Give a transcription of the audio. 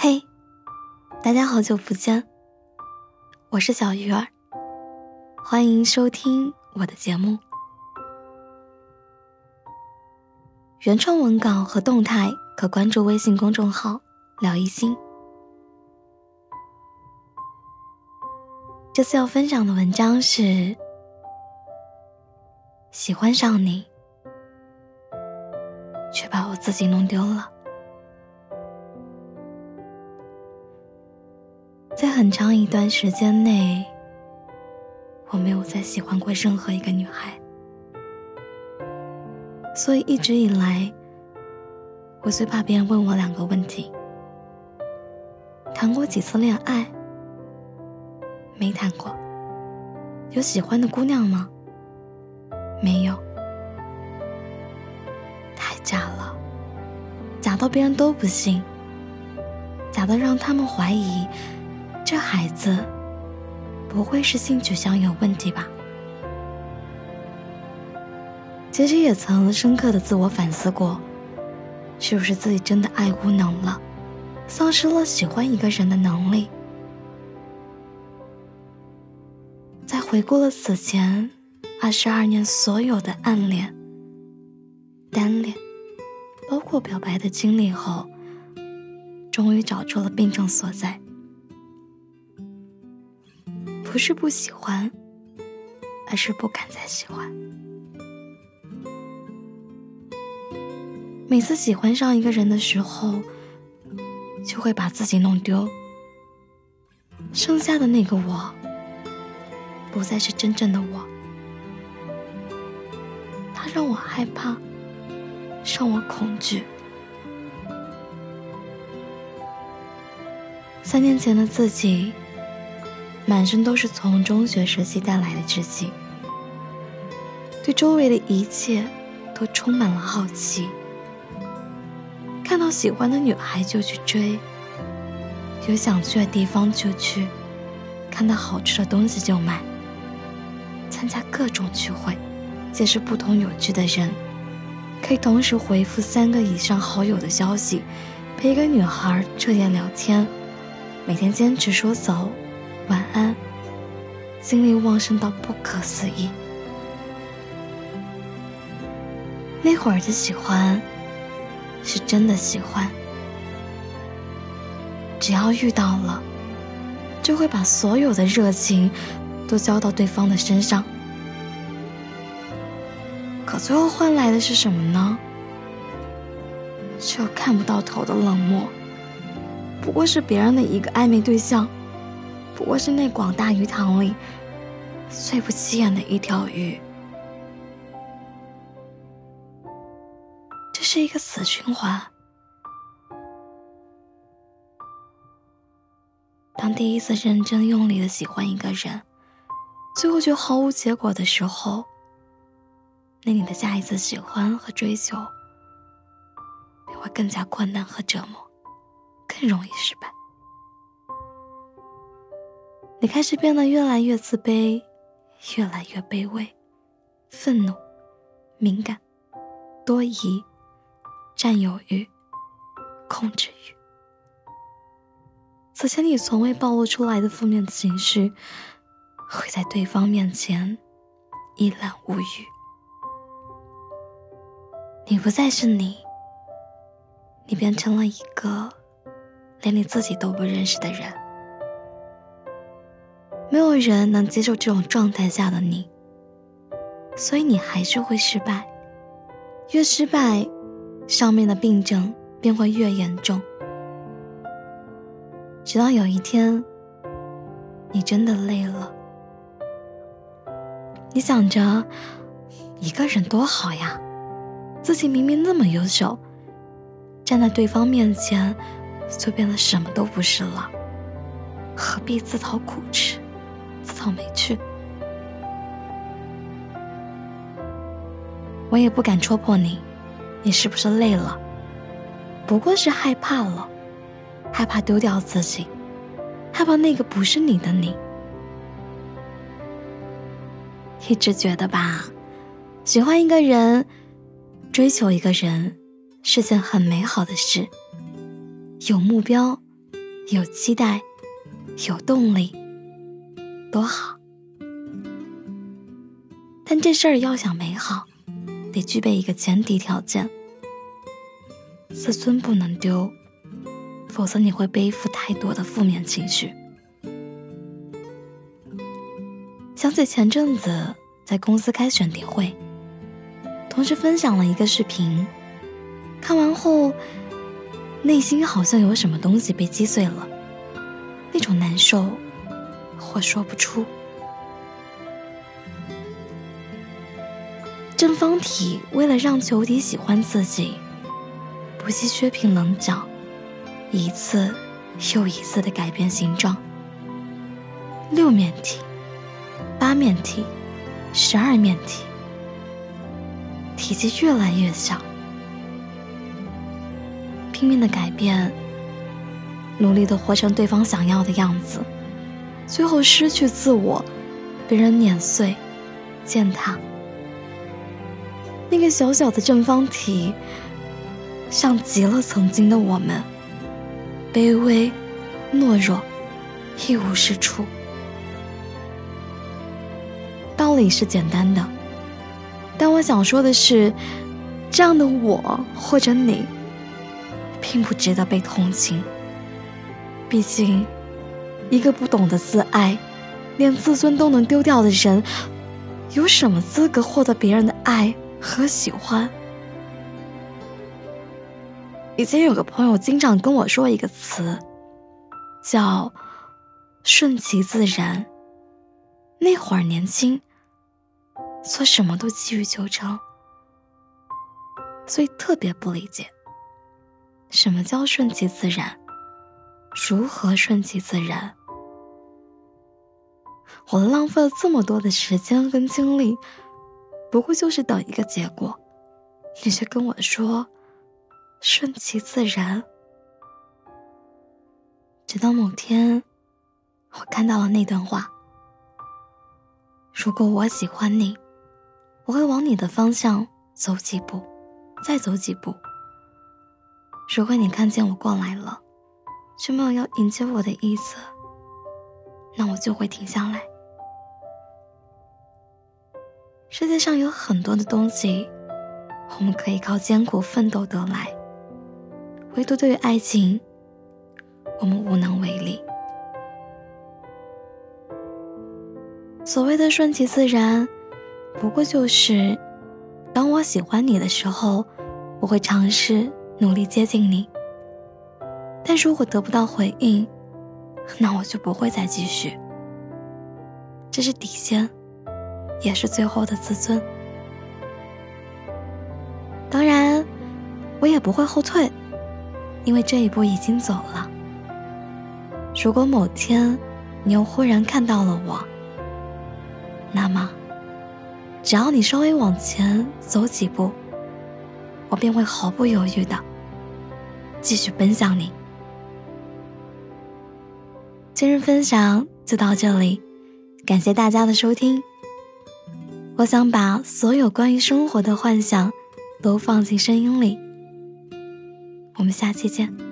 嘿，大家好久不见，我是小鱼儿，欢迎收听我的节目。原创文稿和动态可关注微信公众号“聊一心”。这次要分享的文章是：喜欢上你，却把我自己弄丢了。在很长一段时间内，我没有再喜欢过任何一个女孩，所以一直以来，我最怕别人问我两个问题：谈过几次恋爱？没谈过。有喜欢的姑娘吗？没有。太假了，假到别人都不信，假的让他们怀疑。这孩子不会是性取向有问题吧？其实也曾深刻的自我反思过，是不是自己真的爱无能了，丧失了喜欢一个人的能力？在回顾了此前二十二年所有的暗恋、单恋，包括表白的经历后，终于找出了病症所在。不是不喜欢，而是不敢再喜欢。每次喜欢上一个人的时候，就会把自己弄丢。剩下的那个我，不再是真正的我。他让我害怕，让我恐惧。三年前的自己。满身都是从中学时期带来的稚气，对周围的一切都充满了好奇。看到喜欢的女孩就去追，有想去的地方就去，看到好吃的东西就买，参加各种聚会，结识不同有趣的人，可以同时回复三个以上好友的消息，陪一个女孩彻夜聊天，每天坚持说走。晚安，精力旺盛到不可思议。那会儿的喜欢，是真的喜欢。只要遇到了，就会把所有的热情都交到对方的身上。可最后换来的是什么呢？只有看不到头的冷漠。不过是别人的一个暧昧对象。不过是那广大鱼塘里最不起眼的一条鱼，这是一个死循环。当第一次认真用力的喜欢一个人，最后却毫无结果的时候，那你的下一次喜欢和追求便会更加困难和折磨，更容易失败。你开始变得越来越自卑，越来越卑微，愤怒、敏感、多疑、占有欲、控制欲。此前你从未暴露出来的负面情绪，会在对方面前一览无余。你不再是你，你变成了一个连你自己都不认识的人。没有人能接受这种状态下的你，所以你还是会失败。越失败，上面的病症便会越严重。直到有一天，你真的累了，你想着一个人多好呀，自己明明那么优秀，站在对方面前就变得什么都不是了，何必自讨苦吃？自讨没趣，我也不敢戳破你，你是不是累了？不过是害怕了，害怕丢掉自己，害怕那个不是你的你。一直觉得吧，喜欢一个人，追求一个人，是件很美好的事。有目标，有期待，有动力，多好。但这事儿要想美好，得具备一个前提条件：自尊不能丢，否则你会背负太多的负面情绪。想起前阵子在公司开选题会，同事分享了一个视频，看完后，内心好像有什么东西被击碎了，那种难受，或说不出。正方体为了让球体喜欢自己，不惜削平棱角，一次又一次的改变形状。六面体、八面体、十二面体，体积越来越小，拼命的改变，努力的活成对方想要的样子，最后失去自我，被人碾碎、践踏。那个小小的正方体，像极了曾经的我们，卑微、懦弱、一无是处。道理是简单的，但我想说的是，这样的我或者你，并不值得被同情。毕竟，一个不懂得自爱，连自尊都能丢掉的人，有什么资格获得别人的爱？和喜欢。以前有个朋友经常跟我说一个词，叫“顺其自然”。那会儿年轻，做什么都急于求成，所以特别不理解，什么叫顺其自然？如何顺其自然？我浪费了这么多的时间跟精力。不过就是等一个结果，你却跟我说顺其自然。直到某天，我看到了那段话：如果我喜欢你，我会往你的方向走几步，再走几步。如果你看见我过来了，却没有要迎接我的意思，那我就会停下来。世界上有很多的东西，我们可以靠艰苦奋斗得来，唯独对于爱情，我们无能为力。所谓的顺其自然，不过就是，当我喜欢你的时候，我会尝试努力接近你。但如果得不到回应，那我就不会再继续。这是底线。也是最后的自尊。当然，我也不会后退，因为这一步已经走了。如果某天你又忽然看到了我，那么，只要你稍微往前走几步，我便会毫不犹豫的继续奔向你。今日分享就到这里，感谢大家的收听。我想把所有关于生活的幻想都放进声音里。我们下期见。